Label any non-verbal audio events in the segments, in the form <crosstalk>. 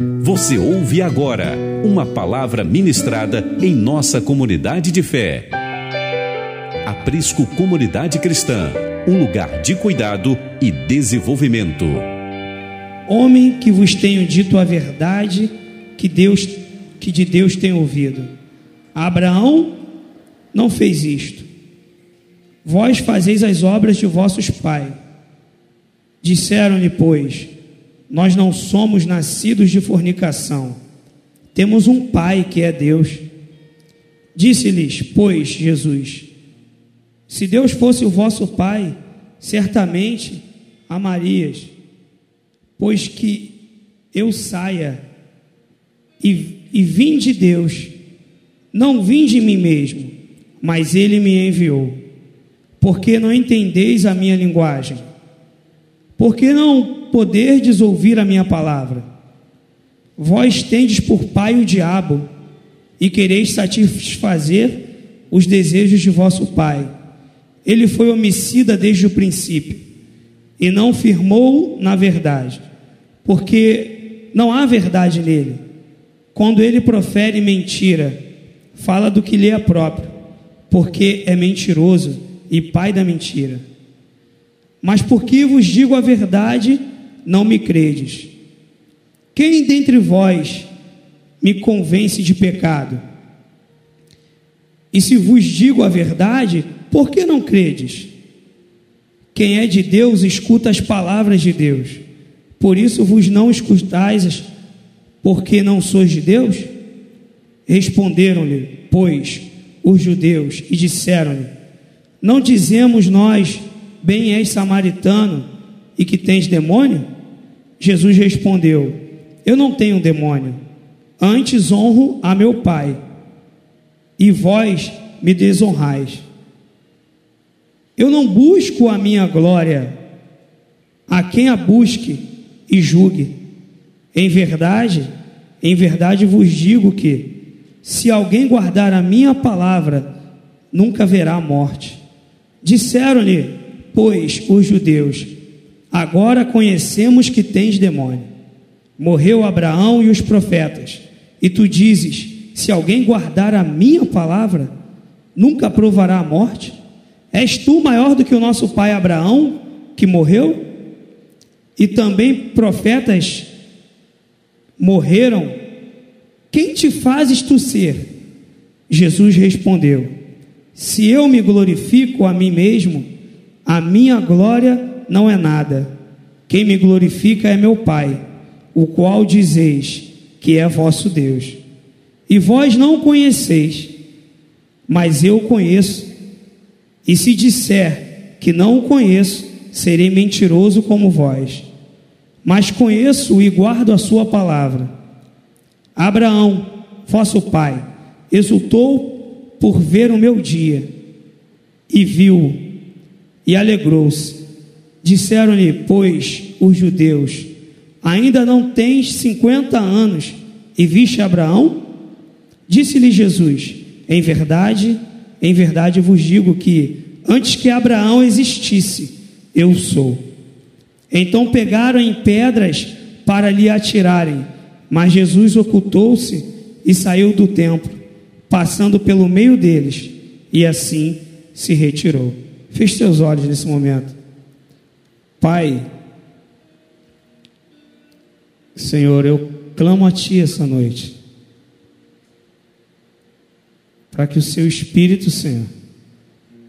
Você ouve agora uma palavra ministrada em nossa comunidade de fé. Aprisco Comunidade Cristã, um lugar de cuidado e desenvolvimento. Homem que vos tenho dito a verdade que Deus que de Deus tem ouvido. Abraão não fez isto. Vós fazeis as obras de vossos pais. Disseram-lhe, pois, nós não somos nascidos de fornicação. Temos um Pai que é Deus. Disse-lhes, pois, Jesus: Se Deus fosse o vosso Pai, certamente amarias, pois que eu saia e, e vim de Deus, não vim de mim mesmo, mas Ele me enviou. Porque não entendeis a minha linguagem? Porque não poderdes ouvir a minha palavra. Vós tendes por pai o diabo e quereis satisfazer os desejos de vosso pai. Ele foi homicida desde o princípio e não firmou na verdade, porque não há verdade nele. Quando ele profere mentira, fala do que lhe é próprio, porque é mentiroso e pai da mentira. Mas porque vos digo a verdade, não me credes. Quem dentre vós me convence de pecado? E se vos digo a verdade, por que não credes? Quem é de Deus escuta as palavras de Deus. Por isso vos não escutais, porque não sois de Deus? Responderam-lhe, pois, os judeus e disseram-lhe: Não dizemos nós, bem és samaritano e que tens demônio? Jesus respondeu: Eu não tenho demônio, antes honro a meu Pai, e vós me desonrais. Eu não busco a minha glória, a quem a busque e julgue. Em verdade, em verdade vos digo que, se alguém guardar a minha palavra, nunca verá morte. Disseram-lhe, pois, os judeus: Agora conhecemos que tens demônio. Morreu Abraão e os profetas, e tu dizes: Se alguém guardar a minha palavra, nunca provará a morte? És tu maior do que o nosso pai Abraão, que morreu? E também profetas morreram. Quem te fazes tu ser? Jesus respondeu: Se eu me glorifico a mim mesmo, a minha glória não é nada. Quem me glorifica é meu Pai, o qual dizeis que é vosso Deus. E vós não conheceis, mas eu conheço. E se disser que não o conheço, serei mentiroso como vós. Mas conheço e guardo a sua palavra. Abraão, vosso pai, exultou por ver o meu dia, e viu, e alegrou-se Disseram-lhe, pois, os judeus: Ainda não tens cinquenta anos e viste Abraão? Disse-lhe Jesus: Em verdade, em verdade vos digo que antes que Abraão existisse, eu sou. Então pegaram em pedras para lhe atirarem, mas Jesus ocultou-se e saiu do templo, passando pelo meio deles, e assim se retirou. Feche seus olhos nesse momento. Pai, Senhor, eu clamo a Ti essa noite, para que o Seu Espírito, Senhor,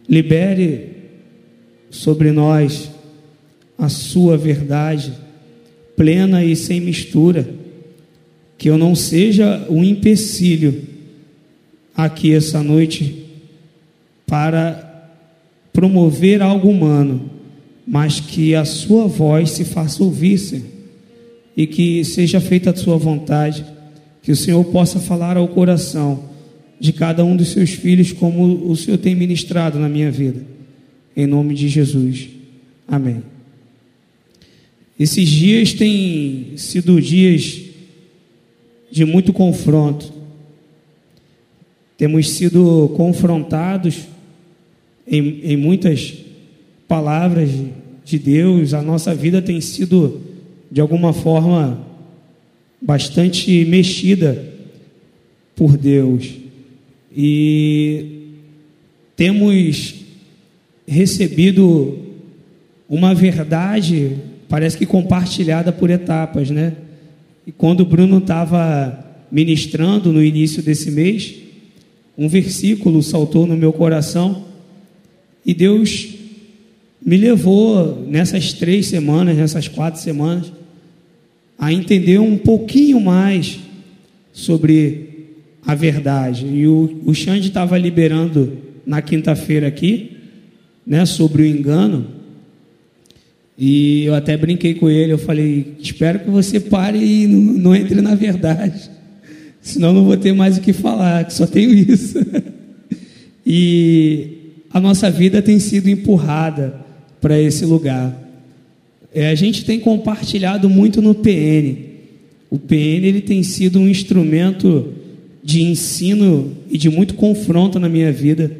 libere sobre nós a Sua verdade, plena e sem mistura, que eu não seja um empecilho aqui essa noite para promover algo humano mas que a sua voz se faça ouvir, Senhor, e que seja feita a sua vontade, que o Senhor possa falar ao coração de cada um dos seus filhos, como o Senhor tem ministrado na minha vida, em nome de Jesus, amém. Esses dias têm sido dias de muito confronto, temos sido confrontados em, em muitas palavras de Deus, a nossa vida tem sido, de alguma forma, bastante mexida por Deus. E temos recebido uma verdade, parece que compartilhada por etapas, né? E quando o Bruno estava ministrando no início desse mês, um versículo saltou no meu coração e Deus me levou nessas três semanas, nessas quatro semanas, a entender um pouquinho mais sobre a verdade. E o, o Xande estava liberando na quinta-feira aqui, né, sobre o engano. E eu até brinquei com ele, eu falei, espero que você pare e não, não entre na verdade. <laughs> Senão não vou ter mais o que falar, que só tenho isso. <laughs> e a nossa vida tem sido empurrada para esse lugar. É, a gente tem compartilhado muito no PN. O PN ele tem sido um instrumento de ensino e de muito confronto na minha vida.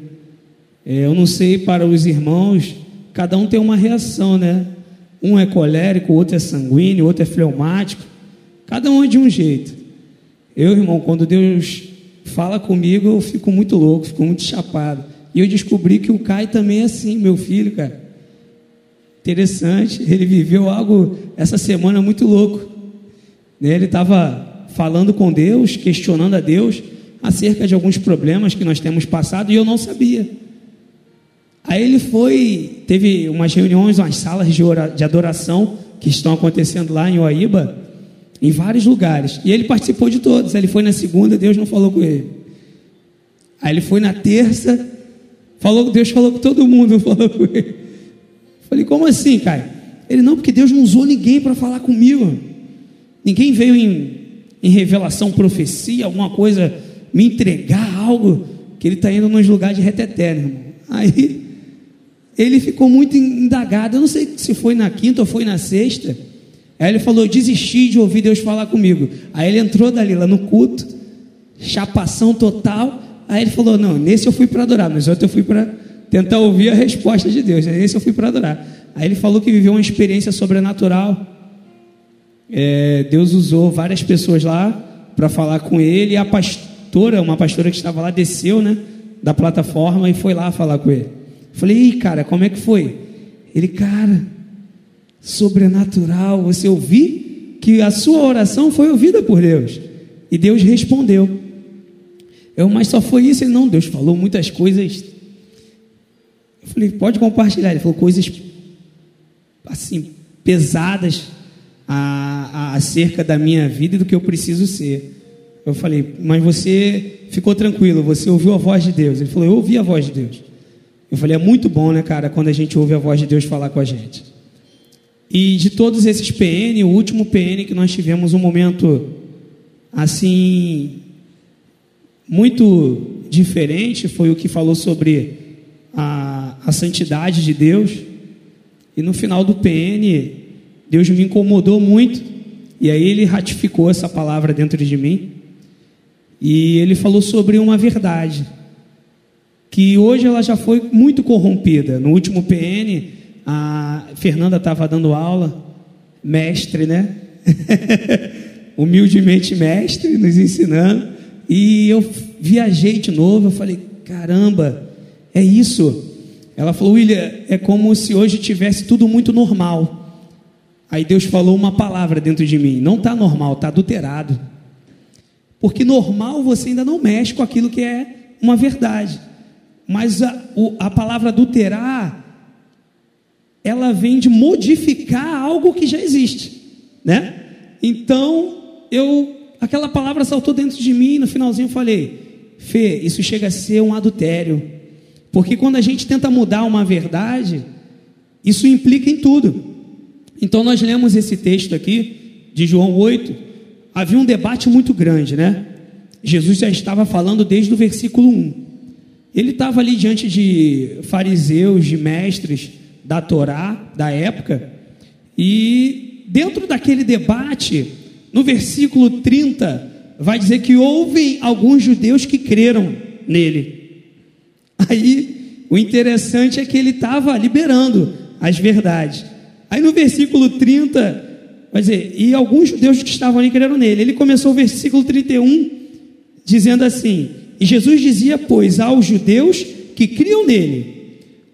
É, eu não sei para os irmãos, cada um tem uma reação, né? Um é colérico, outro é sanguíneo, outro é fleumático. Cada um é de um jeito. Eu, irmão, quando Deus fala comigo, eu fico muito louco, fico muito chapado. E eu descobri que o Caio também é assim, meu filho, cara. Interessante, ele viveu algo essa semana muito louco. Né? Ele estava falando com Deus, questionando a Deus acerca de alguns problemas que nós temos passado e eu não sabia. Aí ele foi, teve umas reuniões, umas salas de adoração que estão acontecendo lá em Oaíba, em vários lugares. E ele participou de todos. Ele foi na segunda, Deus não falou com ele. Aí ele foi na terça, falou, Deus falou com todo mundo, <laughs> falou com ele. Falei, como assim, Caio? Ele, não, porque Deus não usou ninguém para falar comigo. Ninguém veio em, em revelação, profecia, alguma coisa, me entregar algo, que ele está indo nos lugares de reteté, irmão. Aí, ele ficou muito indagado, eu não sei se foi na quinta ou foi na sexta. Aí ele falou, desisti de ouvir Deus falar comigo. Aí ele entrou dali lá no culto, chapação total. Aí ele falou, não, nesse eu fui para adorar, mas outro eu fui para tentar ouvir a resposta de Deus. Esse eu fui para adorar. Aí ele falou que viveu uma experiência sobrenatural. É, Deus usou várias pessoas lá para falar com ele. E a pastora, uma pastora que estava lá, desceu né, da plataforma e foi lá falar com ele. Falei, Ei, cara, como é que foi? Ele, cara, sobrenatural. Você ouviu que a sua oração foi ouvida por Deus. E Deus respondeu. Eu, mas só foi isso? Ele, não, Deus falou muitas coisas falei, pode compartilhar. Ele falou coisas assim, pesadas a, a, acerca da minha vida e do que eu preciso ser. Eu falei, mas você ficou tranquilo, você ouviu a voz de Deus. Ele falou, eu ouvi a voz de Deus. Eu falei, é muito bom, né, cara, quando a gente ouve a voz de Deus falar com a gente. E de todos esses PN, o último PN que nós tivemos um momento assim muito diferente foi o que falou sobre a, a santidade de Deus. E no final do PN, Deus me incomodou muito. E aí ele ratificou essa palavra dentro de mim. E ele falou sobre uma verdade. Que hoje ela já foi muito corrompida. No último PN, a Fernanda estava dando aula, mestre, né? <laughs> Humildemente mestre, nos ensinando. E eu viajei de novo. Eu falei: caramba, é isso. Ela falou, William, é como se hoje tivesse tudo muito normal. Aí Deus falou uma palavra dentro de mim: não está normal, está adulterado. Porque normal você ainda não mexe com aquilo que é uma verdade. Mas a, a palavra adulterar, ela vem de modificar algo que já existe, né? Então, eu, aquela palavra saltou dentro de mim, no finalzinho eu falei, Fê, isso chega a ser um adultério. Porque quando a gente tenta mudar uma verdade, isso implica em tudo. Então nós lemos esse texto aqui de João 8, havia um debate muito grande, né? Jesus já estava falando desde o versículo 1. Ele estava ali diante de fariseus, de mestres da Torá da época, e dentro daquele debate, no versículo 30, vai dizer que houve alguns judeus que creram nele. Aí o interessante é que ele estava liberando as verdades. Aí no versículo 30 Vai dizer, e alguns judeus que estavam ali creram nele. Ele começou o versículo 31 dizendo assim: E Jesus dizia, pois, aos judeus que criam nele.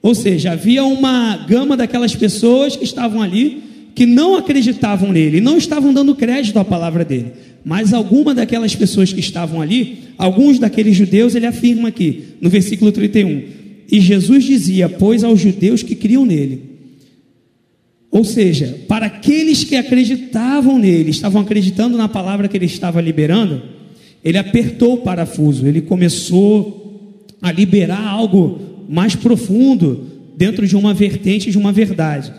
Ou seja, havia uma gama daquelas pessoas que estavam ali que não acreditavam nele, não estavam dando crédito à palavra dele. Mas alguma daquelas pessoas que estavam ali, alguns daqueles judeus, ele afirma aqui, no versículo 31. E Jesus dizia, pois aos judeus que criam nele. Ou seja, para aqueles que acreditavam nele, estavam acreditando na palavra que ele estava liberando, ele apertou o parafuso, ele começou a liberar algo mais profundo dentro de uma vertente de uma verdade.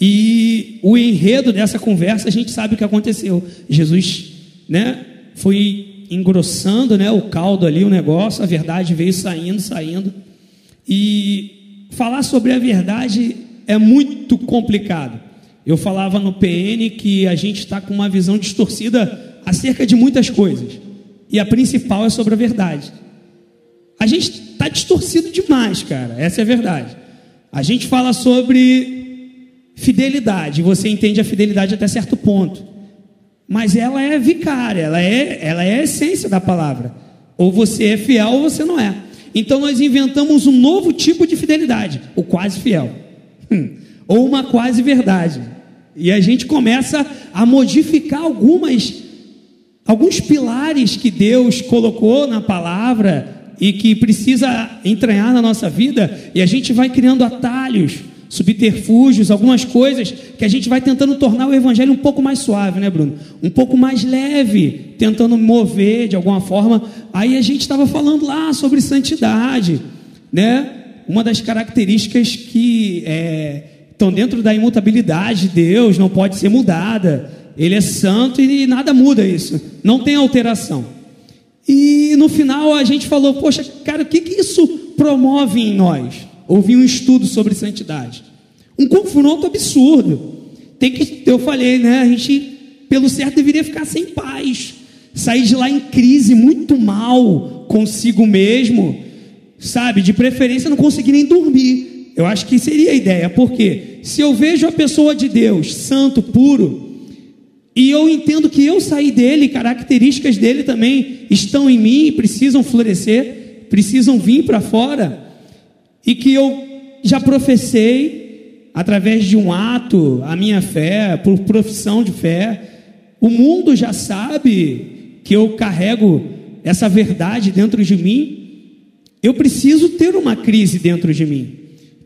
E o enredo dessa conversa, a gente sabe o que aconteceu. Jesus, né, foi engrossando, né, o caldo ali, o negócio, a verdade veio saindo, saindo. E falar sobre a verdade é muito complicado. Eu falava no PN que a gente está com uma visão distorcida acerca de muitas coisas. E a principal é sobre a verdade. A gente está distorcido demais, cara. Essa é a verdade. A gente fala sobre fidelidade. Você entende a fidelidade até certo ponto. Mas ela é vicária, ela é, ela é a essência da palavra. Ou você é fiel ou você não é. Então nós inventamos um novo tipo de fidelidade, o quase fiel. Hum. Ou uma quase verdade. E a gente começa a modificar algumas alguns pilares que Deus colocou na palavra e que precisa entranhar na nossa vida, e a gente vai criando atalhos subterfúgios, algumas coisas que a gente vai tentando tornar o evangelho um pouco mais suave, né, Bruno? Um pouco mais leve, tentando mover de alguma forma. Aí a gente estava falando lá sobre santidade, né? Uma das características que é, estão dentro da imutabilidade de Deus, não pode ser mudada. Ele é santo e nada muda isso, não tem alteração. E no final a gente falou, poxa, cara, o que, que isso promove em nós? Ouvi um estudo sobre santidade. Um confronto absurdo. Tem que, eu falei, né? A gente, pelo certo, deveria ficar sem paz, sair de lá em crise, muito mal consigo mesmo, sabe? De preferência, não conseguir nem dormir. Eu acho que seria a ideia, porque se eu vejo a pessoa de Deus, santo, puro, e eu entendo que eu saí dele, características dele também estão em mim, precisam florescer, precisam vir para fora e que eu já professei através de um ato a minha fé, por profissão de fé. O mundo já sabe que eu carrego essa verdade dentro de mim. Eu preciso ter uma crise dentro de mim.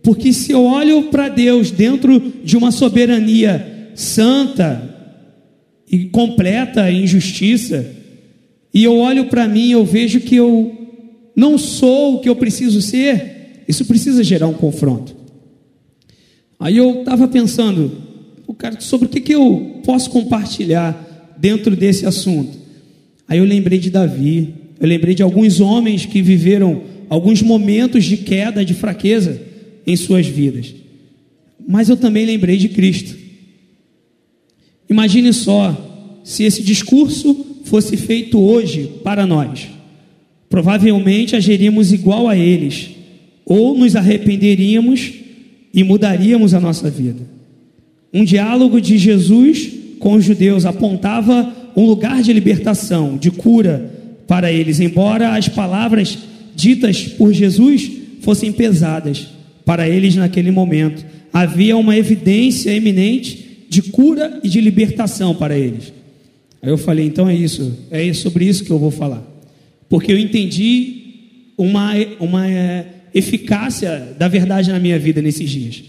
Porque se eu olho para Deus dentro de uma soberania santa e completa em justiça, e eu olho para mim, eu vejo que eu não sou o que eu preciso ser, isso precisa gerar um confronto. Aí eu estava pensando, cara, sobre o que, que eu posso compartilhar dentro desse assunto. Aí eu lembrei de Davi, eu lembrei de alguns homens que viveram alguns momentos de queda, de fraqueza em suas vidas. Mas eu também lembrei de Cristo. Imagine só se esse discurso fosse feito hoje para nós. Provavelmente agiríamos igual a eles ou nos arrependeríamos e mudaríamos a nossa vida. Um diálogo de Jesus com os judeus apontava um lugar de libertação, de cura para eles, embora as palavras ditas por Jesus fossem pesadas para eles naquele momento. Havia uma evidência eminente de cura e de libertação para eles. Aí eu falei, então é isso, é sobre isso que eu vou falar. Porque eu entendi uma, uma eficácia da verdade na minha vida nesses dias.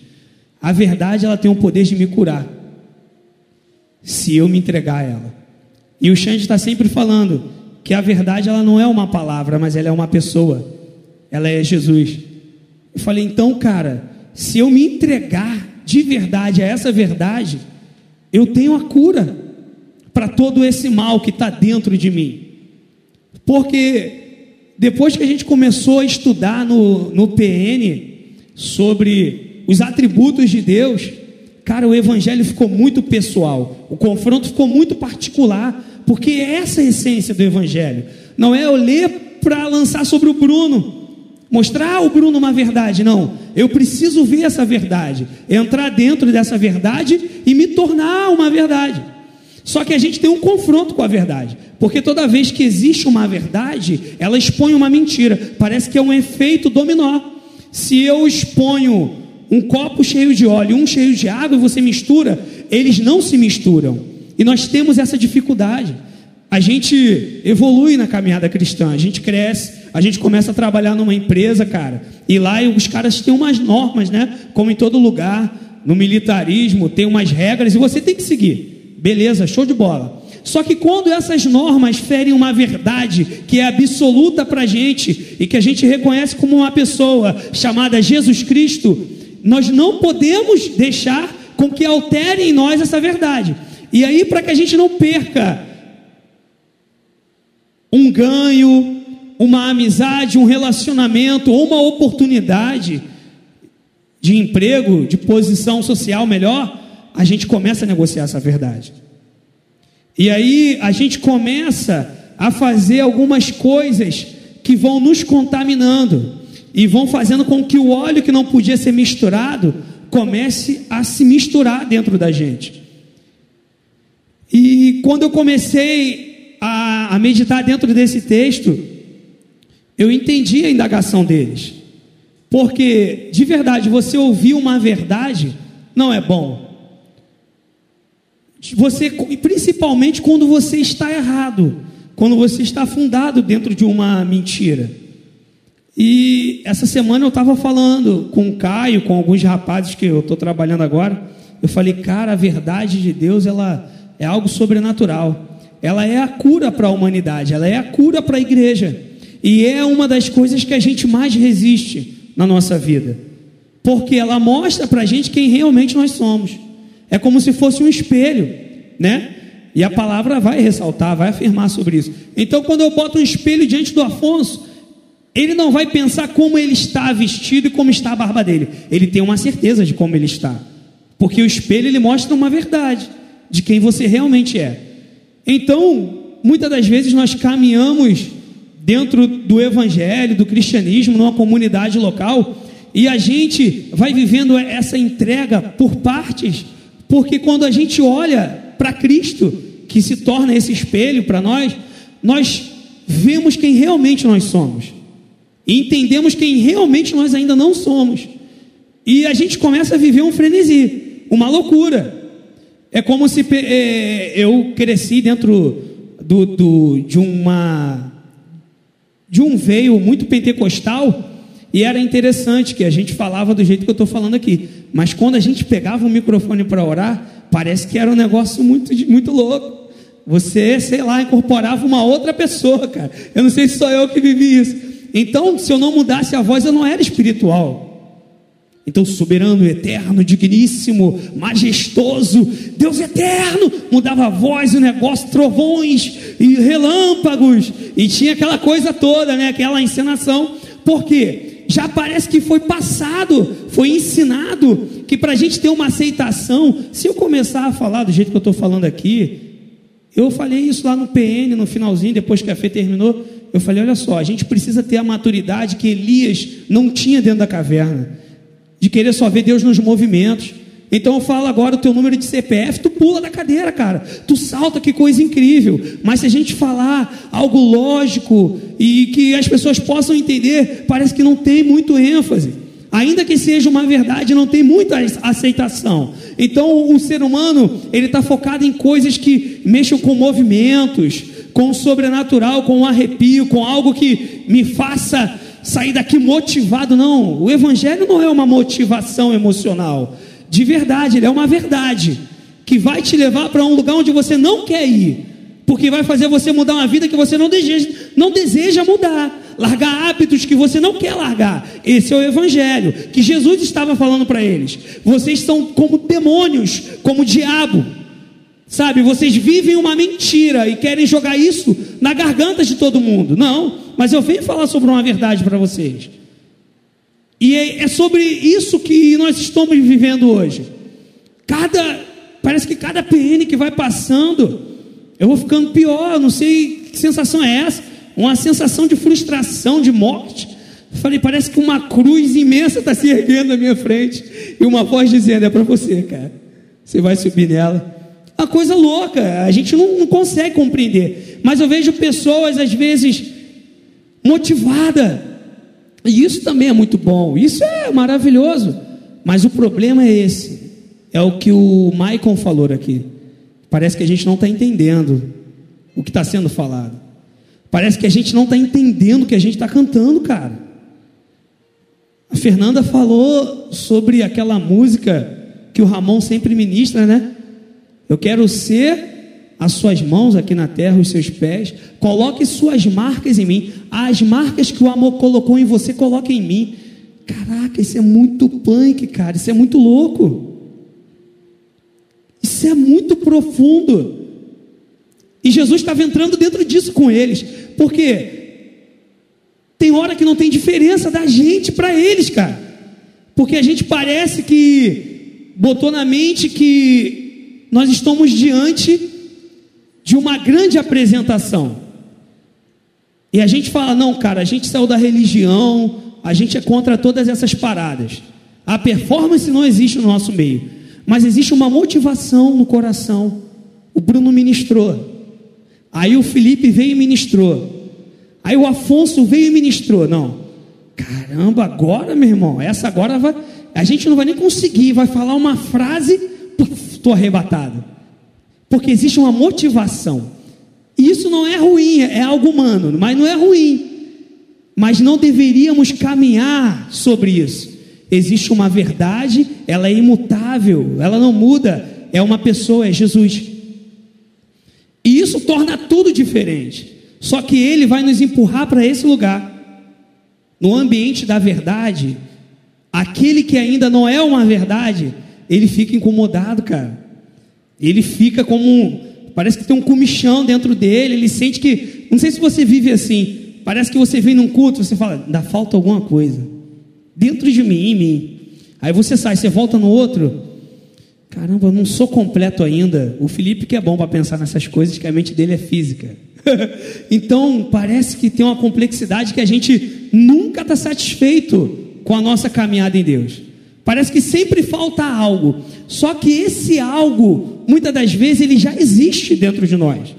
A verdade ela tem o poder de me curar, se eu me entregar a ela. E o Xande está sempre falando que a verdade ela não é uma palavra, mas ela é uma pessoa. Ela é Jesus. Eu falei, então, cara, se eu me entregar de verdade a essa verdade, eu tenho a cura para todo esse mal que está dentro de mim. Porque depois que a gente começou a estudar no, no PN sobre os atributos de Deus, cara, o evangelho ficou muito pessoal, o confronto ficou muito particular, porque essa é a essência do evangelho. Não é eu ler para lançar sobre o Bruno, mostrar o Bruno uma verdade, não. Eu preciso ver essa verdade, entrar dentro dessa verdade e me tornar uma verdade. Só que a gente tem um confronto com a verdade, porque toda vez que existe uma verdade, ela expõe uma mentira. Parece que é um efeito dominó. Se eu exponho um copo cheio de óleo, um cheio de água e você mistura, eles não se misturam. E nós temos essa dificuldade. A gente evolui na caminhada cristã, a gente cresce, a gente começa a trabalhar numa empresa, cara, e lá os caras têm umas normas, né? Como em todo lugar, no militarismo, tem umas regras e você tem que seguir. Beleza, show de bola. Só que quando essas normas ferem uma verdade que é absoluta para a gente e que a gente reconhece como uma pessoa chamada Jesus Cristo, nós não podemos deixar com que alterem em nós essa verdade. E aí, para que a gente não perca um ganho, uma amizade, um relacionamento ou uma oportunidade de emprego, de posição social melhor, a gente começa a negociar essa verdade. E aí a gente começa a fazer algumas coisas que vão nos contaminando e vão fazendo com que o óleo que não podia ser misturado comece a se misturar dentro da gente. E quando eu comecei a, a meditar dentro desse texto, eu entendi a indagação deles. Porque, de verdade, você ouvir uma verdade não é bom. Você, principalmente quando você está errado, quando você está fundado dentro de uma mentira. E essa semana eu estava falando com o Caio, com alguns rapazes que eu estou trabalhando agora. Eu falei, cara, a verdade de Deus ela é algo sobrenatural. Ela é a cura para a humanidade, ela é a cura para a igreja. E é uma das coisas que a gente mais resiste na nossa vida. Porque ela mostra para a gente quem realmente nós somos. É como se fosse um espelho, né? E a palavra vai ressaltar, vai afirmar sobre isso. Então, quando eu boto um espelho diante do Afonso, ele não vai pensar como ele está vestido e como está a barba dele. Ele tem uma certeza de como ele está. Porque o espelho ele mostra uma verdade de quem você realmente é. Então, muitas das vezes nós caminhamos dentro do evangelho, do cristianismo, numa comunidade local, e a gente vai vivendo essa entrega por partes, porque quando a gente olha para Cristo, que se torna esse espelho para nós, nós vemos quem realmente nós somos e entendemos quem realmente nós ainda não somos. E a gente começa a viver um frenesi, uma loucura. É como se é, eu cresci dentro do, do, de uma de um veio muito pentecostal e era interessante que a gente falava do jeito que eu estou falando aqui. Mas quando a gente pegava o microfone para orar, parece que era um negócio muito, muito louco. Você, sei lá, incorporava uma outra pessoa, cara. Eu não sei se sou eu que vivi isso. Então, se eu não mudasse a voz, eu não era espiritual. Então, soberano, eterno, digníssimo, majestoso, Deus eterno, mudava a voz, o negócio, trovões e relâmpagos, e tinha aquela coisa toda, né? Aquela encenação, porque já parece que foi passado, foi ensinado, que para a gente ter uma aceitação, se eu começar a falar do jeito que eu estou falando aqui, eu falei isso lá no PN, no finalzinho, depois que a fé terminou, eu falei: olha só, a gente precisa ter a maturidade que Elias não tinha dentro da caverna, de querer só ver Deus nos movimentos. Então eu falo agora o teu número de CPF, tu pula da cadeira, cara. Tu salta, que coisa incrível. Mas se a gente falar algo lógico e que as pessoas possam entender, parece que não tem muito ênfase. Ainda que seja uma verdade, não tem muita aceitação. Então o ser humano ele está focado em coisas que mexam com movimentos, com o sobrenatural, com um arrepio, com algo que me faça sair daqui motivado. Não, o Evangelho não é uma motivação emocional. De verdade, ele é uma verdade que vai te levar para um lugar onde você não quer ir, porque vai fazer você mudar uma vida que você não deseja, não deseja mudar, largar hábitos que você não quer largar. Esse é o Evangelho que Jesus estava falando para eles. Vocês são como demônios, como diabo. Sabe, vocês vivem uma mentira e querem jogar isso na garganta de todo mundo. Não, mas eu venho falar sobre uma verdade para vocês. E é, é sobre isso que nós estamos vivendo hoje. Cada, parece que cada PN que vai passando, eu vou ficando pior. Não sei que sensação é essa. Uma sensação de frustração, de morte. falei, parece que uma cruz imensa está se erguendo na minha frente. E uma voz dizendo: É para você, cara. Você vai subir nela. Uma coisa louca, a gente não, não consegue compreender. Mas eu vejo pessoas, às vezes, motivadas. E isso também é muito bom. Isso é maravilhoso. Mas o problema é esse. É o que o Maicon falou aqui. Parece que a gente não está entendendo o que está sendo falado. Parece que a gente não está entendendo o que a gente está cantando, cara. A Fernanda falou sobre aquela música que o Ramon sempre ministra, né? Eu quero ser as suas mãos aqui na terra, os seus pés. Coloque suas marcas em mim. As marcas que o amor colocou em você, coloque em mim. Caraca, isso é muito punk, cara. Isso é muito louco. Isso é muito profundo. E Jesus estava entrando dentro disso com eles. Porque tem hora que não tem diferença da gente para eles, cara. Porque a gente parece que botou na mente que nós estamos diante de uma grande apresentação. E a gente fala: não, cara, a gente saiu da religião, a gente é contra todas essas paradas. A performance não existe no nosso meio, mas existe uma motivação no coração. O Bruno ministrou. Aí o Felipe veio e ministrou. Aí o Afonso veio e ministrou. Não. Caramba, agora, meu irmão, essa agora vai. A gente não vai nem conseguir, vai falar uma frase, estou arrebatado. Porque existe uma motivação. E isso não é ruim, é algo humano, mas não é ruim. Mas não deveríamos caminhar sobre isso. Existe uma verdade, ela é imutável, ela não muda, é uma pessoa, é Jesus. E isso torna tudo diferente. Só que ele vai nos empurrar para esse lugar. No ambiente da verdade, aquele que ainda não é uma verdade, ele fica incomodado, cara. Ele fica como parece que tem um comichão dentro dele, ele sente que, não sei se você vive assim, parece que você vem num culto, você fala, ainda falta alguma coisa. Dentro de mim, em mim. Aí você sai, você volta no outro, Caramba, eu não sou completo ainda. O Felipe que é bom para pensar nessas coisas, que a mente dele é física. <laughs> então, parece que tem uma complexidade que a gente nunca está satisfeito com a nossa caminhada em Deus. Parece que sempre falta algo. Só que esse algo, muitas das vezes, ele já existe dentro de nós.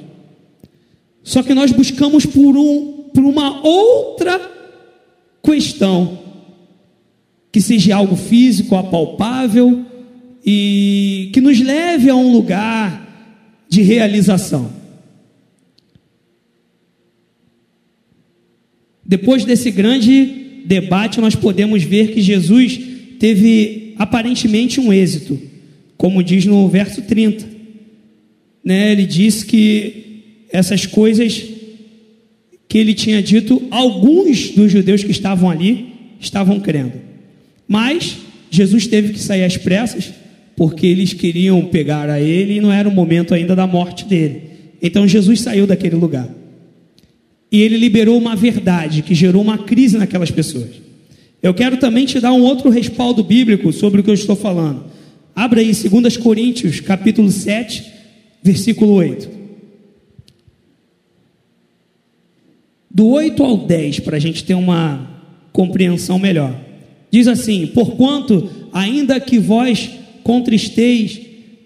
Só que nós buscamos por, um, por uma outra questão, que seja algo físico, apalpável, e que nos leve a um lugar de realização. Depois desse grande debate, nós podemos ver que Jesus teve aparentemente um êxito, como diz no verso 30. Né? Ele diz que essas coisas que ele tinha dito, alguns dos judeus que estavam ali estavam crendo. Mas Jesus teve que sair às pressas porque eles queriam pegar a ele e não era o momento ainda da morte dele. Então Jesus saiu daquele lugar. E ele liberou uma verdade que gerou uma crise naquelas pessoas. Eu quero também te dar um outro respaldo bíblico sobre o que eu estou falando. Abra aí 2 Coríntios, capítulo 7, versículo 8. Do 8 ao 10, para a gente ter uma compreensão melhor. Diz assim: Porquanto, ainda que vós contristeis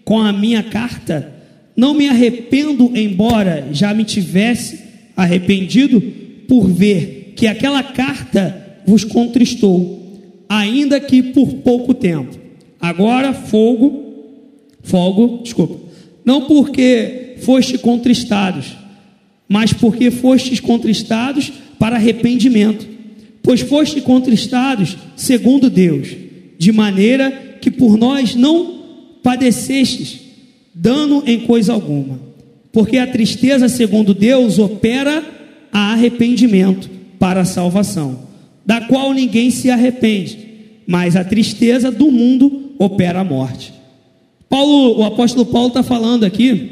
com a minha carta, não me arrependo, embora já me tivesse arrependido, por ver que aquela carta vos contristou, ainda que por pouco tempo. Agora fogo, fogo, desculpa, não porque foste contristados, mas porque fostes contristados para arrependimento, pois foste contristados segundo Deus, de maneira que por nós não padecestes dano em coisa alguma, porque a tristeza, segundo Deus, opera a arrependimento para a salvação, da qual ninguém se arrepende, mas a tristeza do mundo opera a morte. Paulo, o apóstolo Paulo está falando aqui,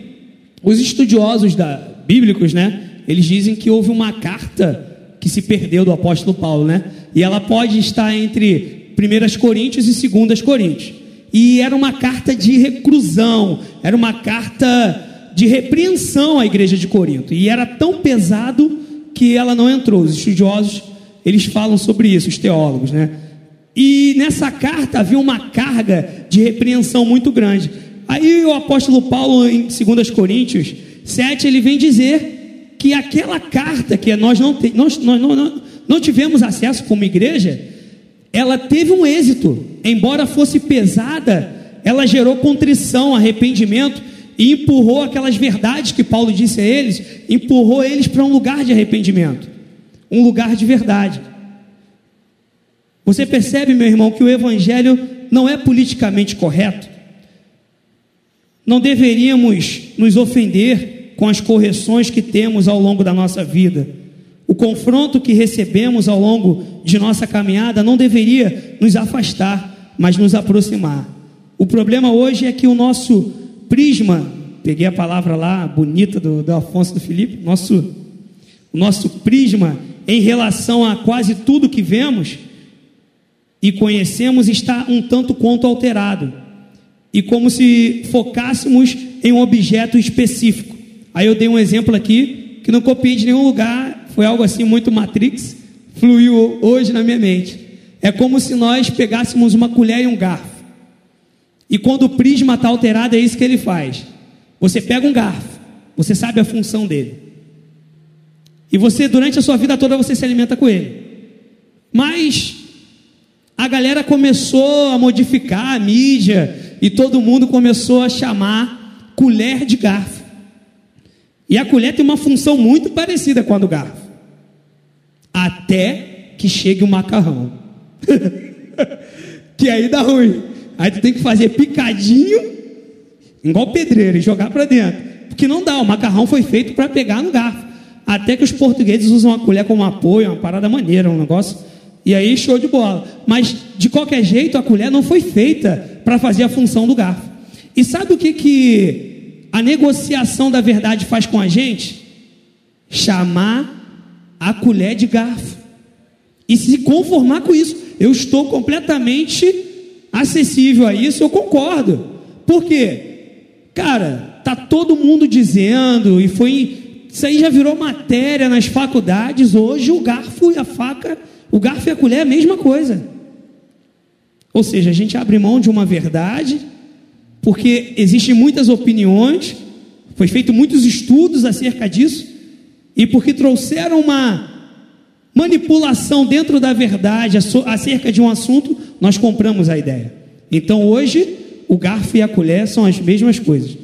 os estudiosos da, bíblicos, né? Eles dizem que houve uma carta que se perdeu do apóstolo Paulo, né? E ela pode estar entre 1 Coríntios e 2 Coríntios. E era uma carta de reclusão, era uma carta de repreensão à igreja de Corinto. E era tão pesado que ela não entrou. Os estudiosos eles falam sobre isso, os teólogos, né? E nessa carta havia uma carga de repreensão muito grande. Aí o apóstolo Paulo, em 2 Coríntios 7, ele vem dizer que aquela carta que nós não, te, nós, nós não, não, tivemos acesso como igreja, ela teve um êxito, embora fosse pesada, ela gerou contrição, arrependimento e empurrou aquelas verdades que Paulo disse a eles, empurrou eles para um lugar de arrependimento, um lugar de verdade. Você percebe, meu irmão, que o evangelho não é politicamente correto? Não deveríamos nos ofender com as correções que temos ao longo da nossa vida. O confronto que recebemos ao longo de nossa caminhada não deveria nos afastar, mas nos aproximar. O problema hoje é que o nosso prisma, peguei a palavra lá bonita do, do Afonso do Felipe, nosso, o nosso prisma em relação a quase tudo que vemos e conhecemos está um tanto quanto alterado e como se focássemos em um objeto específico. Aí eu dei um exemplo aqui que não copiei de nenhum lugar, foi algo assim muito Matrix, fluiu hoje na minha mente. É como se nós pegássemos uma colher e um garfo. E quando o prisma está alterado, é isso que ele faz. Você pega um garfo, você sabe a função dele. E você, durante a sua vida toda, você se alimenta com ele. Mas a galera começou a modificar a mídia, e todo mundo começou a chamar colher de garfo. E a colher tem uma função muito parecida com a do garfo. Até que chegue o macarrão. <laughs> que aí dá ruim. Aí tu tem que fazer picadinho, igual pedreiro, e jogar para dentro. Porque não dá, o macarrão foi feito para pegar no garfo. Até que os portugueses usam a colher como apoio, uma parada maneira, um negócio. E aí, show de bola. Mas, de qualquer jeito, a colher não foi feita para fazer a função do garfo. E sabe o que, que a negociação da verdade faz com a gente? Chamar a colher de garfo. E se conformar com isso. Eu estou completamente acessível a isso, eu concordo. Por quê? Cara, tá todo mundo dizendo, e foi. Isso aí já virou matéria nas faculdades. Hoje o garfo e a faca, o garfo e a colher é a mesma coisa. Ou seja, a gente abre mão de uma verdade, porque existem muitas opiniões, foi feito muitos estudos acerca disso, e porque trouxeram uma manipulação dentro da verdade acerca de um assunto, nós compramos a ideia. Então hoje, o garfo e a colher são as mesmas coisas.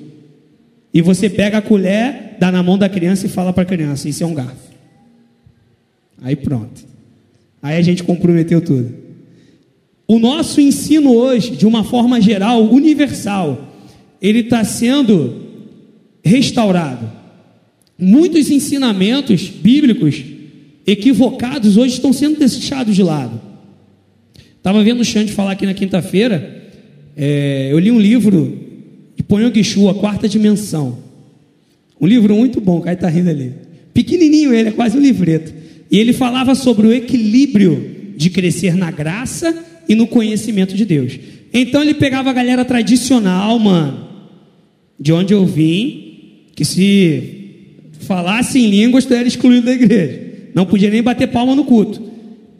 E você pega a colher, dá na mão da criança e fala para a criança: Isso é um garfo. Aí pronto. Aí a gente comprometeu tudo. O nosso ensino hoje, de uma forma geral, universal, ele está sendo restaurado. Muitos ensinamentos bíblicos equivocados hoje estão sendo deixados de lado. Estava vendo o Xande falar aqui na quinta-feira. É, eu li um livro de Ponyo Guichu, A Quarta Dimensão. Um livro muito bom, o cara está rindo ali. Pequenininho ele, é quase um livreto. E ele falava sobre o equilíbrio de crescer na graça e no conhecimento de Deus. Então ele pegava a galera tradicional, mano, de onde eu vim, que se falasse em línguas, era excluído da igreja. Não podia nem bater palma no culto.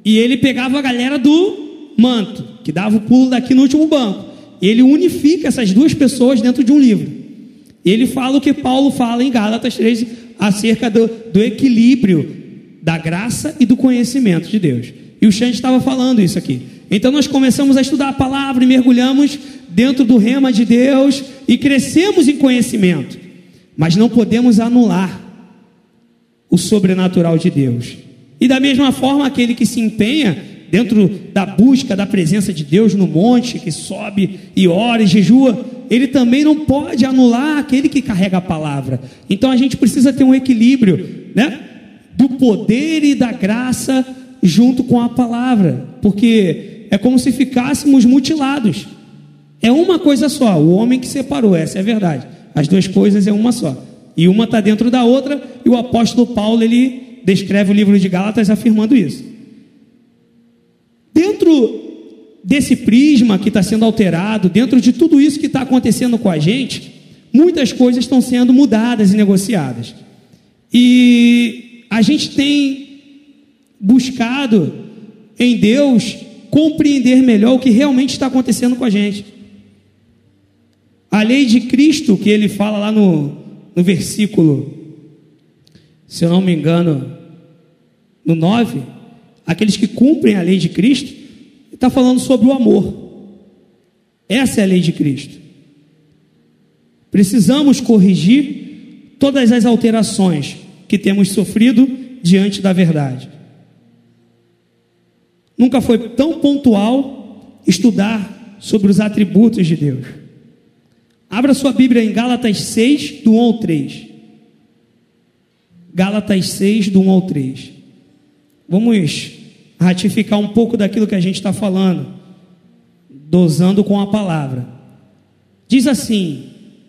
E ele pegava a galera do manto, que dava o pulo daqui no último banco. Ele unifica essas duas pessoas dentro de um livro. Ele fala o que Paulo fala em Gálatas 3 acerca do, do equilíbrio da graça e do conhecimento de Deus. E o Xande estava falando isso aqui. Então nós começamos a estudar a palavra e mergulhamos dentro do rema de Deus e crescemos em conhecimento. Mas não podemos anular o sobrenatural de Deus. E da mesma forma, aquele que se empenha dentro da busca da presença de Deus no monte, que sobe e ora e jejua, ele também não pode anular aquele que carrega a palavra. Então a gente precisa ter um equilíbrio, né? Do poder e da graça junto com a palavra, porque é como se ficássemos mutilados. É uma coisa só, o homem que separou, essa é a verdade. As duas coisas é uma só. E uma está dentro da outra, e o apóstolo Paulo ele descreve o livro de Gálatas afirmando isso. Dentro desse prisma que está sendo alterado, dentro de tudo isso que está acontecendo com a gente, muitas coisas estão sendo mudadas e negociadas. E a gente tem buscado em Deus compreender melhor o que realmente está acontecendo com a gente. A lei de Cristo, que ele fala lá no, no versículo, se eu não me engano, no 9, aqueles que cumprem a lei de Cristo, está falando sobre o amor. Essa é a lei de Cristo. Precisamos corrigir todas as alterações que temos sofrido diante da verdade. Nunca foi tão pontual estudar sobre os atributos de Deus. Abra sua Bíblia em Gálatas 6, do 1 ao 3. Gálatas 6, do 1 ao 3. Vamos ratificar um pouco daquilo que a gente está falando, dosando com a palavra. Diz assim: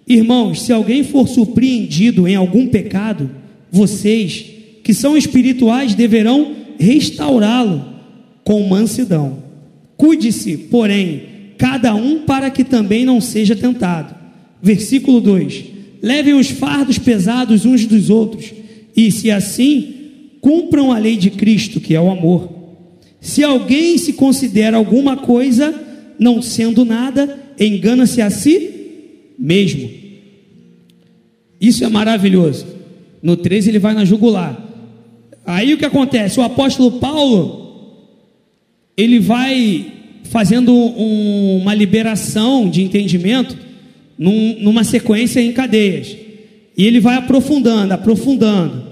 Irmãos, se alguém for surpreendido em algum pecado, vocês, que são espirituais, deverão restaurá-lo com mansidão. Cuide-se, porém, cada um para que também não seja tentado. Versículo 2: Levem os fardos pesados uns dos outros, e se assim, cumpram a lei de Cristo, que é o amor. Se alguém se considera alguma coisa, não sendo nada, engana-se a si mesmo. Isso é maravilhoso. No 13 ele vai na jugular. Aí o que acontece? O apóstolo Paulo, ele vai fazendo um, uma liberação de entendimento num, numa sequência em cadeias. E ele vai aprofundando, aprofundando.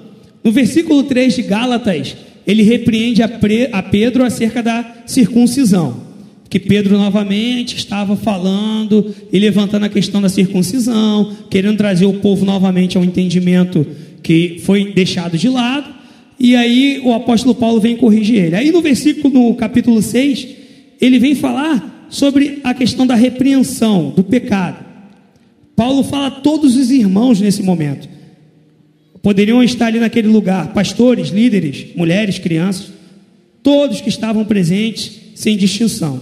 No versículo 3 de Gálatas, ele repreende a, Pre, a Pedro acerca da circuncisão. Que Pedro novamente estava falando e levantando a questão da circuncisão, querendo trazer o povo novamente ao entendimento que foi deixado de lado. E aí o apóstolo Paulo vem corrigir ele. Aí no versículo, no capítulo 6, ele vem falar sobre a questão da repreensão, do pecado. Paulo fala a todos os irmãos nesse momento. Poderiam estar ali naquele lugar, pastores, líderes, mulheres, crianças, todos que estavam presentes, sem distinção.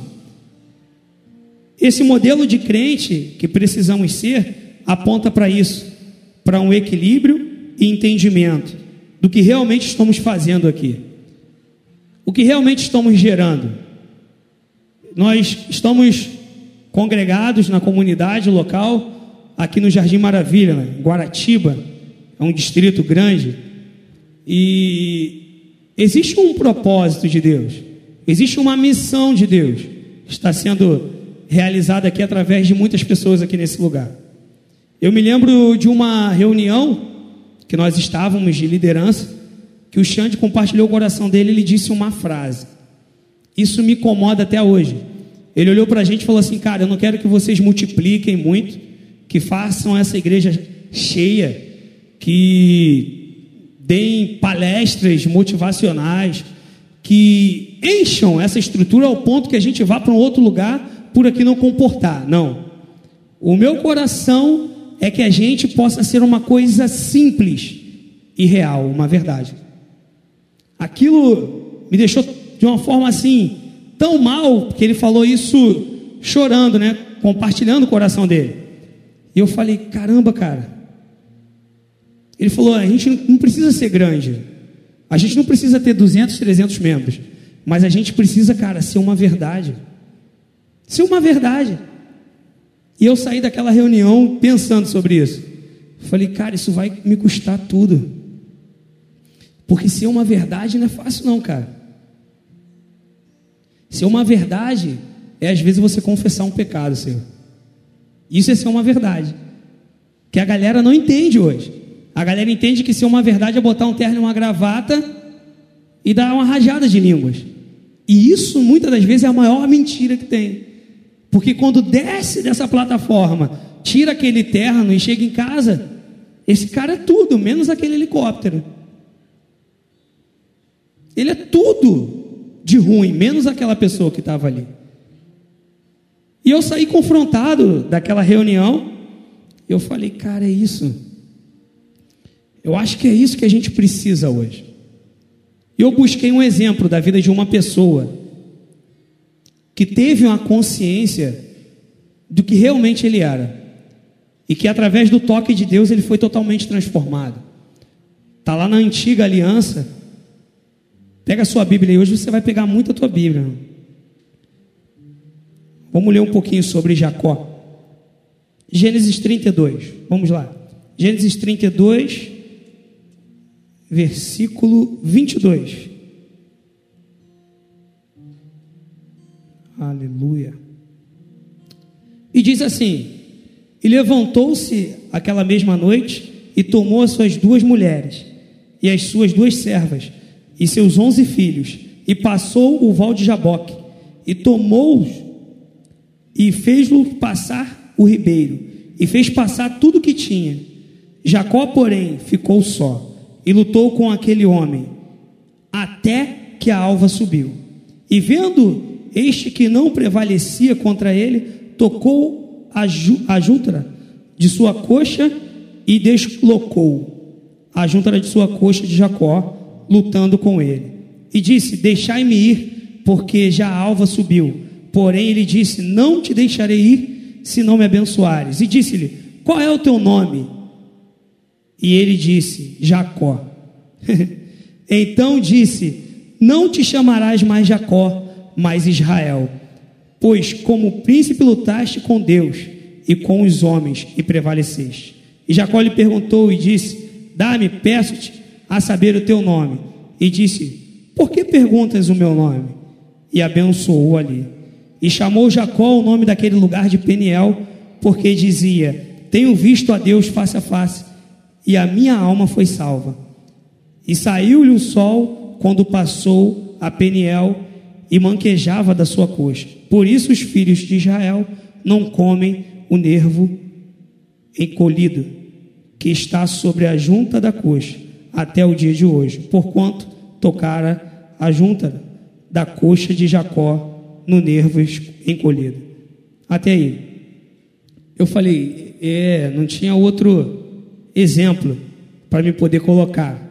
Esse modelo de crente que precisamos ser aponta para isso, para um equilíbrio e entendimento do que realmente estamos fazendo aqui, o que realmente estamos gerando. Nós estamos congregados na comunidade local aqui no Jardim Maravilha, né? Guaratiba, é um distrito grande, e existe um propósito de Deus, existe uma missão de Deus, está sendo realizada aqui através de muitas pessoas aqui nesse lugar. Eu me lembro de uma reunião que nós estávamos de liderança, que o Xande compartilhou o coração dele, ele disse uma frase. Isso me incomoda até hoje. Ele olhou para a gente e falou assim: Cara, eu não quero que vocês multipliquem muito, que façam essa igreja cheia, que deem palestras motivacionais, que encham essa estrutura ao ponto que a gente vá para um outro lugar por aqui não comportar. Não. O meu coração é que a gente possa ser uma coisa simples e real, uma verdade. Aquilo me deixou de uma forma assim tão mal que ele falou isso chorando, né? Compartilhando o coração dele. E eu falei: caramba, cara. Ele falou: a gente não precisa ser grande, a gente não precisa ter 200, 300 membros, mas a gente precisa, cara, ser uma verdade. Ser uma verdade. E eu saí daquela reunião pensando sobre isso. Falei, cara, isso vai me custar tudo. Porque ser uma verdade não é fácil, não, cara. Ser uma verdade é às vezes você confessar um pecado, Senhor. Isso é ser uma verdade. Que a galera não entende hoje. A galera entende que ser uma verdade é botar um terno e uma gravata e dar uma rajada de línguas. E isso muitas das vezes é a maior mentira que tem. Porque quando desce dessa plataforma, tira aquele terno e chega em casa, esse cara é tudo, menos aquele helicóptero. Ele é tudo de ruim, menos aquela pessoa que estava ali. E eu saí confrontado daquela reunião. Eu falei, cara, é isso. Eu acho que é isso que a gente precisa hoje. Eu busquei um exemplo da vida de uma pessoa que teve uma consciência do que realmente ele era e que através do toque de Deus ele foi totalmente transformado. Está lá na antiga aliança, Pega a sua Bíblia e hoje você vai pegar muito a tua Bíblia. Vamos ler um pouquinho sobre Jacó. Gênesis 32. Vamos lá. Gênesis 32, versículo 22. Aleluia. E diz assim: E levantou-se aquela mesma noite e tomou as suas duas mulheres e as suas duas servas e seus onze filhos e passou o val de Jaboque e tomou-os e fez-lo passar o ribeiro e fez passar tudo o que tinha. Jacó, porém, ficou só e lutou com aquele homem até que a alva subiu. E vendo este que não prevalecia contra ele, tocou a, a junta de sua coxa e deslocou a junta de sua coxa de Jacó, lutando com ele. E disse: Deixai-me ir, porque já a alva subiu. Porém, ele disse: Não te deixarei ir, se não me abençoares. E disse-lhe: Qual é o teu nome? E ele disse: Jacó. <laughs> então disse: Não te chamarás mais Jacó, mas Israel, pois como príncipe lutaste com Deus e com os homens e prevaleceste. E Jacó lhe perguntou e disse: Dá-me, peço-te, a saber o teu nome. E disse: Por que perguntas o meu nome? E abençoou ali. E chamou Jacó o nome daquele lugar de Peniel, porque dizia: Tenho visto a Deus face a face, e a minha alma foi salva. E saiu-lhe o sol quando passou a Peniel e manquejava da sua coxa. Por isso os filhos de Israel não comem o nervo encolhido que está sobre a junta da coxa até o dia de hoje, porquanto tocara a junta da coxa de Jacó no nervo encolhido. Até aí. Eu falei, é, não tinha outro exemplo para me poder colocar.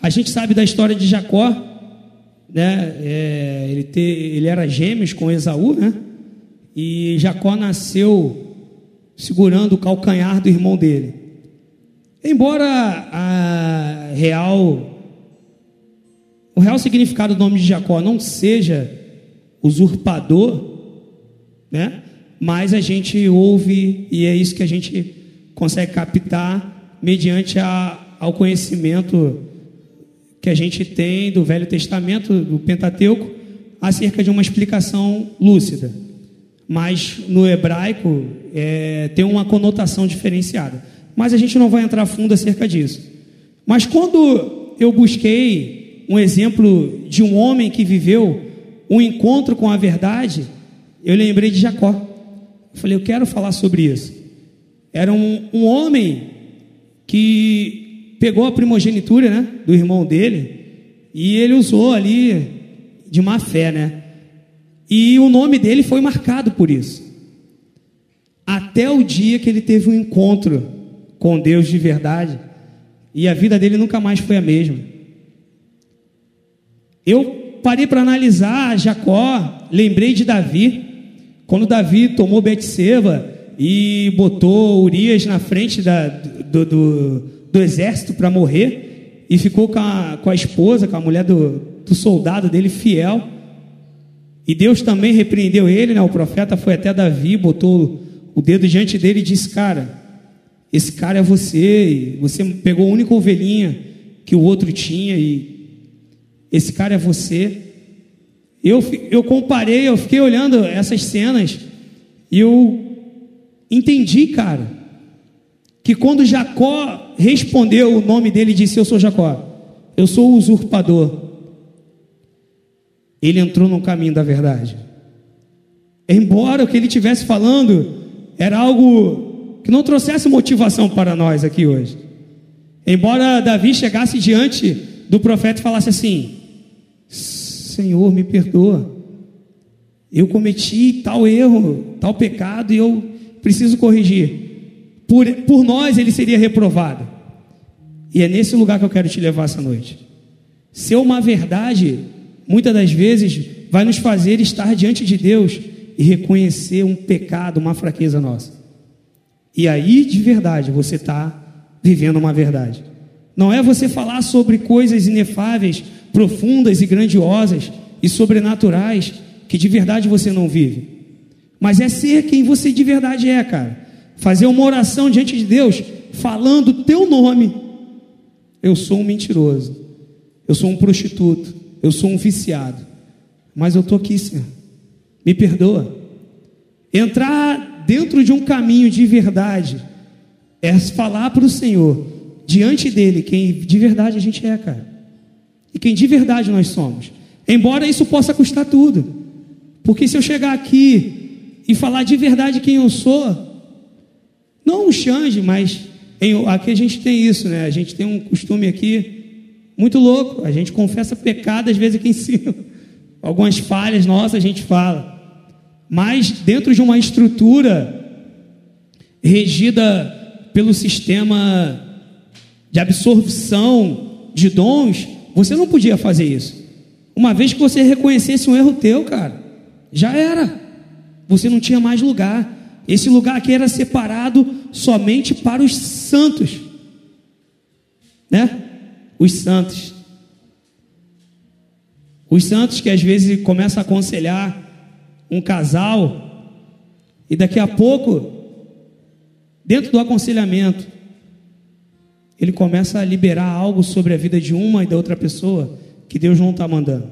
A gente sabe da história de Jacó, né? É, ele, ter, ele era gêmeos com Esaú, né? E Jacó nasceu segurando o calcanhar do irmão dele. Embora a real, o real significado do nome de Jacó não seja usurpador, né? Mas a gente ouve e é isso que a gente consegue captar mediante a, ao conhecimento que a gente tem do Velho Testamento, do Pentateuco, acerca de uma explicação lúcida. Mas no hebraico é, tem uma conotação diferenciada. Mas a gente não vai entrar fundo acerca disso. Mas quando eu busquei um exemplo de um homem que viveu um encontro com a verdade, eu lembrei de Jacó. Falei, eu quero falar sobre isso. Era um, um homem que pegou a primogenitura né, do irmão dele e ele usou ali de má fé, né? E o nome dele foi marcado por isso. Até o dia que ele teve um encontro com Deus de verdade e a vida dele nunca mais foi a mesma. Eu parei para analisar Jacó, lembrei de Davi, quando Davi tomou Betseba e botou Urias na frente da, do, do do exército para morrer e ficou com a, com a esposa, com a mulher do, do soldado dele fiel. E Deus também repreendeu ele, né? O profeta foi até Davi, botou o dedo diante dele e disse: Cara, esse cara é você, você pegou a única ovelhinha que o outro tinha e esse cara é você. Eu, eu comparei, eu fiquei olhando essas cenas e eu entendi, cara, que quando Jacó respondeu o nome dele e disse: Eu sou Jacó, eu sou o usurpador. Ele entrou no caminho da verdade. Embora o que ele estivesse falando era algo que não trouxesse motivação para nós aqui hoje. Embora Davi chegasse diante do profeta e falasse assim: Senhor, me perdoa. Eu cometi tal erro, tal pecado e eu preciso corrigir por, por nós ele seria reprovado. E é nesse lugar que eu quero te levar essa noite. Ser uma verdade, muitas das vezes, vai nos fazer estar diante de Deus e reconhecer um pecado, uma fraqueza nossa. E aí, de verdade, você está vivendo uma verdade. Não é você falar sobre coisas inefáveis, profundas e grandiosas e sobrenaturais que de verdade você não vive. Mas é ser quem você de verdade é, cara. Fazer uma oração diante de Deus, falando o teu nome. Eu sou um mentiroso. Eu sou um prostituto. Eu sou um viciado. Mas eu estou aqui, Senhor. Me perdoa. Entrar dentro de um caminho de verdade é falar para o Senhor, diante dele, quem de verdade a gente é, cara. E quem de verdade nós somos. Embora isso possa custar tudo. Porque se eu chegar aqui e falar de verdade quem eu sou, não um Xande, mas em, aqui a gente tem isso, né? A gente tem um costume aqui muito louco. A gente confessa pecado às vezes aqui em cima. <laughs> Algumas falhas nossas a gente fala. Mas dentro de uma estrutura regida pelo sistema de absorção de dons, você não podia fazer isso. Uma vez que você reconhecesse um erro teu, cara, já era. Você não tinha mais lugar. Esse lugar aqui era separado somente para os santos, né? Os santos. Os santos que às vezes começam a aconselhar um casal e daqui a pouco, dentro do aconselhamento, ele começa a liberar algo sobre a vida de uma e da outra pessoa que Deus não está mandando.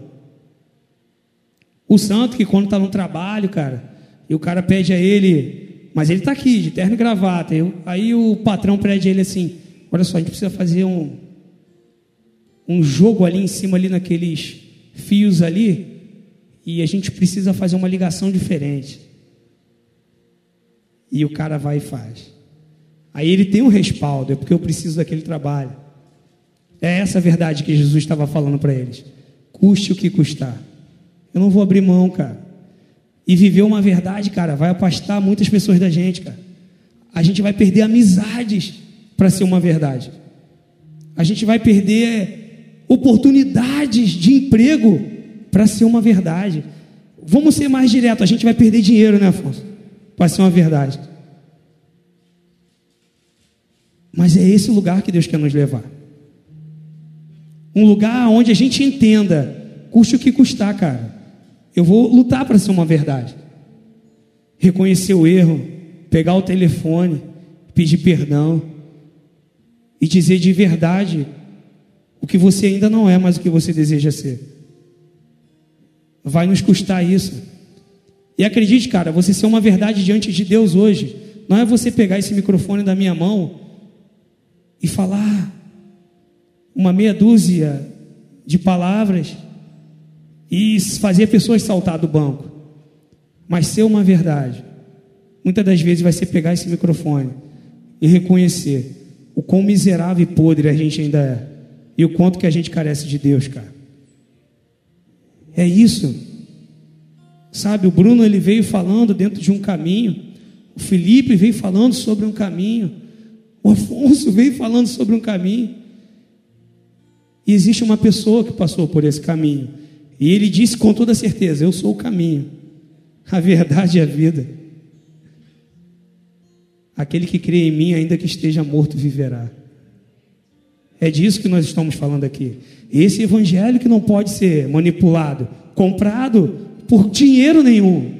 O santo que quando está no trabalho, cara, e o cara pede a ele, mas ele está aqui, de terno e gravata. Eu, aí o patrão pede a ele assim: olha só, a gente precisa fazer um, um jogo ali em cima, ali naqueles fios ali, e a gente precisa fazer uma ligação diferente. E o cara vai e faz. Aí ele tem um respaldo, é porque eu preciso daquele trabalho. É essa a verdade que Jesus estava falando para eles. Custe o que custar. Eu não vou abrir mão, cara. E viver uma verdade, cara, vai afastar muitas pessoas da gente, cara. A gente vai perder amizades para ser uma verdade. A gente vai perder oportunidades de emprego para ser uma verdade. Vamos ser mais direto, a gente vai perder dinheiro, né, Afonso? Para ser uma verdade. Mas é esse lugar que Deus quer nos levar. Um lugar onde a gente entenda, custe o que custar, cara. Eu vou lutar para ser uma verdade. Reconhecer o erro, pegar o telefone, pedir perdão e dizer de verdade o que você ainda não é, mas o que você deseja ser. Vai nos custar isso. E acredite, cara, você ser uma verdade diante de Deus hoje, não é você pegar esse microfone da minha mão e falar uma meia dúzia de palavras e fazer pessoas saltar do banco. Mas ser uma verdade, muitas das vezes vai ser pegar esse microfone e reconhecer o quão miserável e podre a gente ainda é e o quanto que a gente carece de Deus, cara. É isso. Sabe, o Bruno ele veio falando dentro de um caminho, o Felipe veio falando sobre um caminho, o Afonso <laughs> veio falando sobre um caminho. E existe uma pessoa que passou por esse caminho. E ele disse com toda certeza: Eu sou o caminho, a verdade e a vida. Aquele que crê em mim, ainda que esteja morto, viverá. É disso que nós estamos falando aqui. Esse evangelho que não pode ser manipulado, comprado por dinheiro nenhum.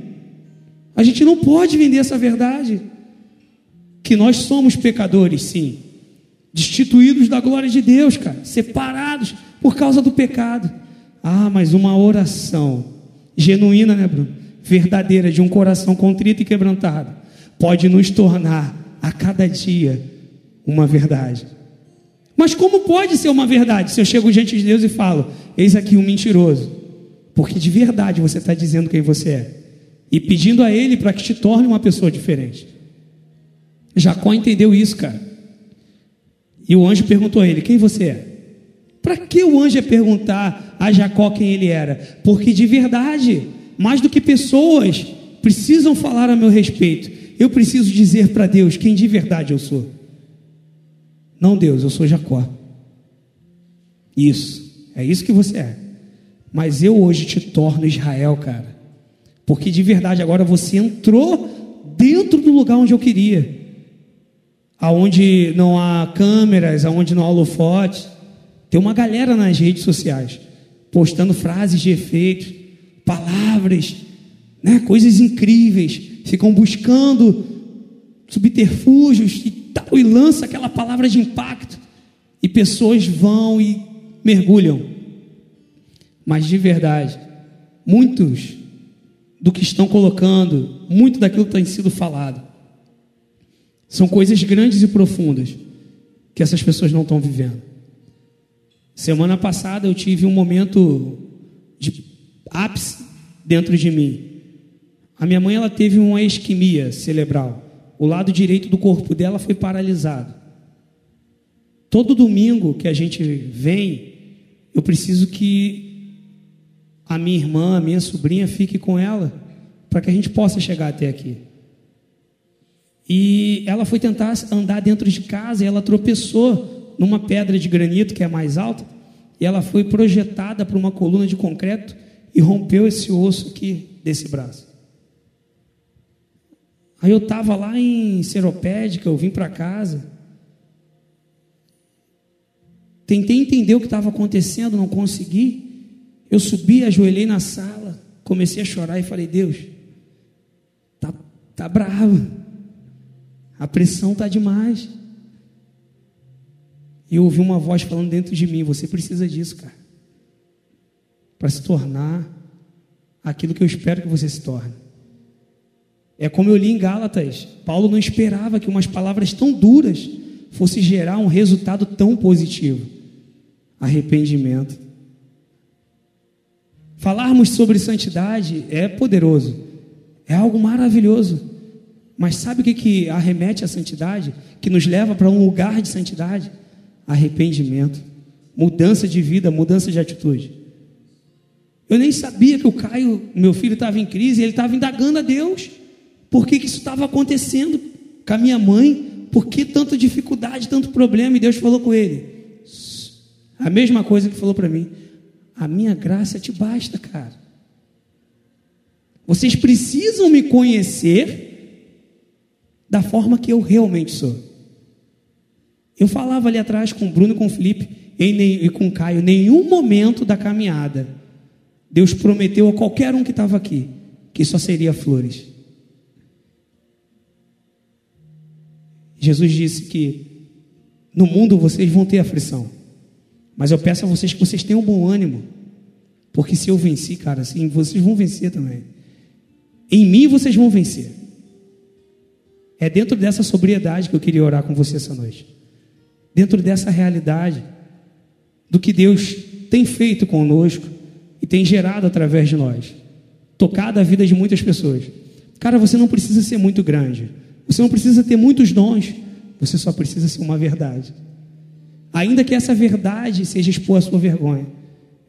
A gente não pode vender essa verdade. Que nós somos pecadores, sim. Destituídos da glória de Deus, cara. Separados por causa do pecado. Ah, mas uma oração genuína, né, Bruno? Verdadeira, de um coração contrito e quebrantado, pode nos tornar a cada dia uma verdade. Mas como pode ser uma verdade se eu chego diante de Deus e falo: Eis aqui um mentiroso? Porque de verdade você está dizendo quem você é e pedindo a Ele para que te torne uma pessoa diferente. Jacó entendeu isso, cara. E o anjo perguntou a ele: Quem você é? Para que o anjo ia perguntar a Jacó quem ele era? Porque de verdade, mais do que pessoas precisam falar a meu respeito, eu preciso dizer para Deus quem de verdade eu sou. Não, Deus, eu sou Jacó. Isso, é isso que você é. Mas eu hoje te torno Israel, cara. Porque de verdade agora você entrou dentro do lugar onde eu queria. Aonde não há câmeras, aonde não há holofotes tem uma galera nas redes sociais postando frases de efeito, palavras, né, coisas incríveis, ficam buscando subterfúgios e tal, e lança aquela palavra de impacto, e pessoas vão e mergulham. Mas de verdade, muitos do que estão colocando, muito daquilo que tem sido falado, são coisas grandes e profundas que essas pessoas não estão vivendo. Semana passada eu tive um momento de ápice dentro de mim. A minha mãe ela teve uma isquemia cerebral. O lado direito do corpo dela foi paralisado. Todo domingo que a gente vem, eu preciso que a minha irmã, a minha sobrinha fique com ela para que a gente possa chegar até aqui. E ela foi tentar andar dentro de casa e ela tropeçou numa pedra de granito que é mais alta, e ela foi projetada para uma coluna de concreto e rompeu esse osso aqui desse braço. Aí eu estava lá em Seropédica, eu vim para casa. Tentei entender o que estava acontecendo, não consegui. Eu subi, ajoelhei na sala, comecei a chorar e falei: Deus, tá, tá bravo. A pressão está demais. E eu ouvi uma voz falando dentro de mim: Você precisa disso, cara. Para se tornar aquilo que eu espero que você se torne. É como eu li em Gálatas: Paulo não esperava que umas palavras tão duras fosse gerar um resultado tão positivo arrependimento. Falarmos sobre santidade é poderoso, é algo maravilhoso. Mas sabe o que, que arremete à santidade? Que nos leva para um lugar de santidade? Arrependimento, mudança de vida, mudança de atitude. Eu nem sabia que o Caio, meu filho, estava em crise, ele estava indagando a Deus. Por que, que isso estava acontecendo com a minha mãe? Por que tanta dificuldade, tanto problema? E Deus falou com ele. A mesma coisa que falou para mim. A minha graça te basta, cara. Vocês precisam me conhecer da forma que eu realmente sou. Eu falava ali atrás com o Bruno, com o Felipe e com o Caio, nenhum momento da caminhada, Deus prometeu a qualquer um que estava aqui que só seria flores. Jesus disse que no mundo vocês vão ter aflição, mas eu peço a vocês que vocês tenham bom ânimo, porque se eu venci, cara, assim, vocês vão vencer também. Em mim vocês vão vencer. É dentro dessa sobriedade que eu queria orar com você essa noite. Dentro dessa realidade do que Deus tem feito conosco e tem gerado através de nós, tocado a vida de muitas pessoas. Cara, você não precisa ser muito grande, você não precisa ter muitos dons, você só precisa ser uma verdade. Ainda que essa verdade seja expor a sua vergonha.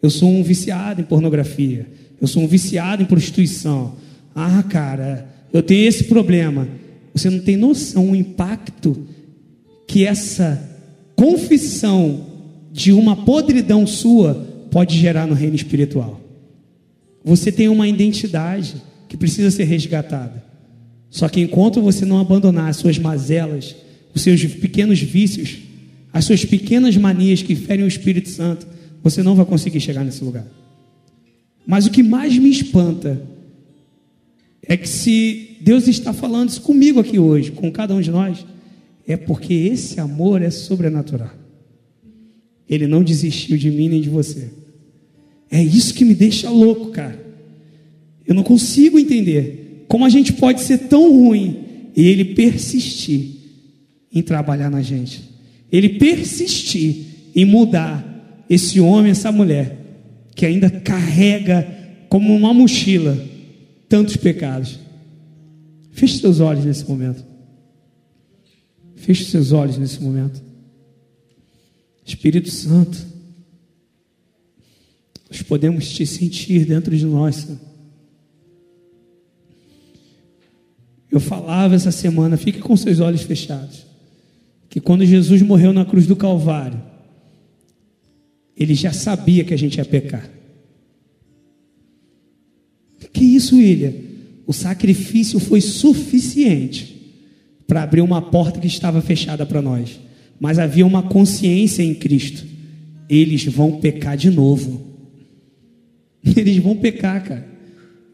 Eu sou um viciado em pornografia, eu sou um viciado em prostituição. Ah, cara, eu tenho esse problema. Você não tem noção o impacto que essa confissão de uma podridão sua pode gerar no reino espiritual. Você tem uma identidade que precisa ser resgatada. Só que enquanto você não abandonar as suas mazelas, os seus pequenos vícios, as suas pequenas manias que ferem o Espírito Santo, você não vai conseguir chegar nesse lugar. Mas o que mais me espanta é que se Deus está falando isso comigo aqui hoje, com cada um de nós, é porque esse amor é sobrenatural. Ele não desistiu de mim nem de você. É isso que me deixa louco, cara. Eu não consigo entender como a gente pode ser tão ruim e ele persistir em trabalhar na gente. Ele persistir em mudar esse homem, essa mulher, que ainda carrega como uma mochila tantos pecados. Feche seus olhos nesse momento. Feche seus olhos nesse momento. Espírito Santo, nós podemos te sentir dentro de nós. Eu falava essa semana, fique com seus olhos fechados, que quando Jesus morreu na cruz do Calvário, ele já sabia que a gente ia pecar. Que isso, William? O sacrifício foi suficiente para abrir uma porta que estava fechada para nós. Mas havia uma consciência em Cristo. Eles vão pecar de novo. <laughs> eles vão pecar, cara.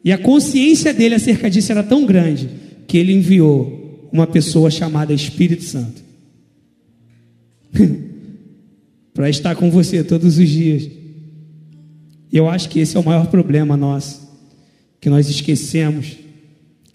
E a consciência dele acerca disso era tão grande que ele enviou uma pessoa chamada Espírito Santo <laughs> para estar com você todos os dias. Eu acho que esse é o maior problema nosso, que nós esquecemos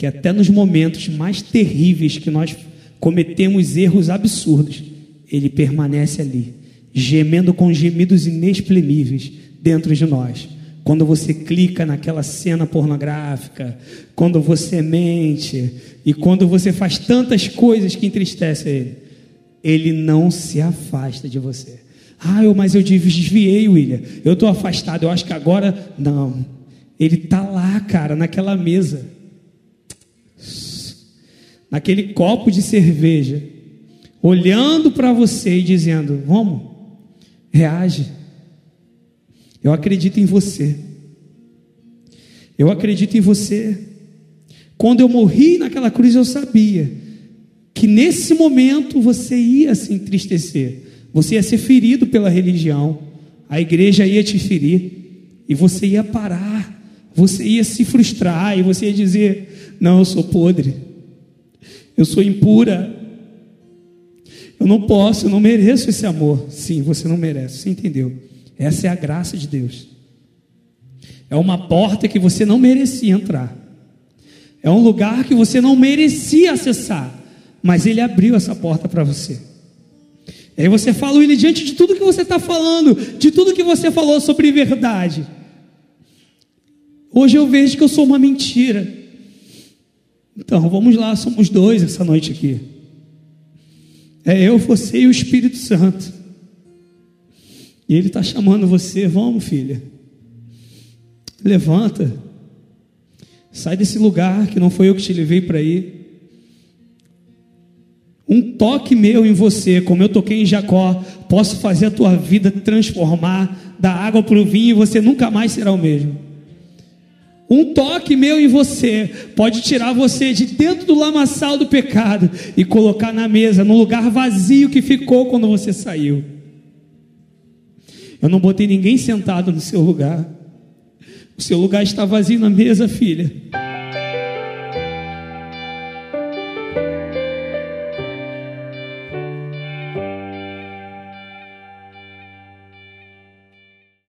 que até nos momentos mais terríveis que nós cometemos erros absurdos, ele permanece ali, gemendo com gemidos inexprimíveis dentro de nós. Quando você clica naquela cena pornográfica, quando você mente e quando você faz tantas coisas que entristecem ele, ele não se afasta de você. Ah, eu, mas eu desviei, William. Eu estou afastado. Eu acho que agora não. Ele está lá, cara, naquela mesa naquele copo de cerveja, olhando para você e dizendo: Vamos, reage. Eu acredito em você. Eu acredito em você. Quando eu morri naquela cruz, eu sabia que nesse momento você ia se entristecer, você ia ser ferido pela religião, a igreja ia te ferir, e você ia parar, você ia se frustrar, e você ia dizer: Não, eu sou podre eu sou impura, eu não posso, eu não mereço esse amor. Sim, você não merece, você entendeu? Essa é a graça de Deus. É uma porta que você não merecia entrar. É um lugar que você não merecia acessar, mas Ele abriu essa porta para você. E aí você fala, Ele, diante de tudo que você está falando, de tudo que você falou sobre verdade, hoje eu vejo que eu sou uma mentira. Então, vamos lá, somos dois essa noite aqui. É eu, você e o Espírito Santo. E Ele está chamando você, vamos, filha. Levanta. Sai desse lugar que não foi eu que te levei para ir. Um toque meu em você, como eu toquei em Jacó, posso fazer a tua vida transformar da água para o vinho e você nunca mais será o mesmo. Um toque meu em você pode tirar você de dentro do lamaçal do pecado e colocar na mesa, no lugar vazio que ficou quando você saiu. Eu não botei ninguém sentado no seu lugar. O seu lugar está vazio na mesa, filha.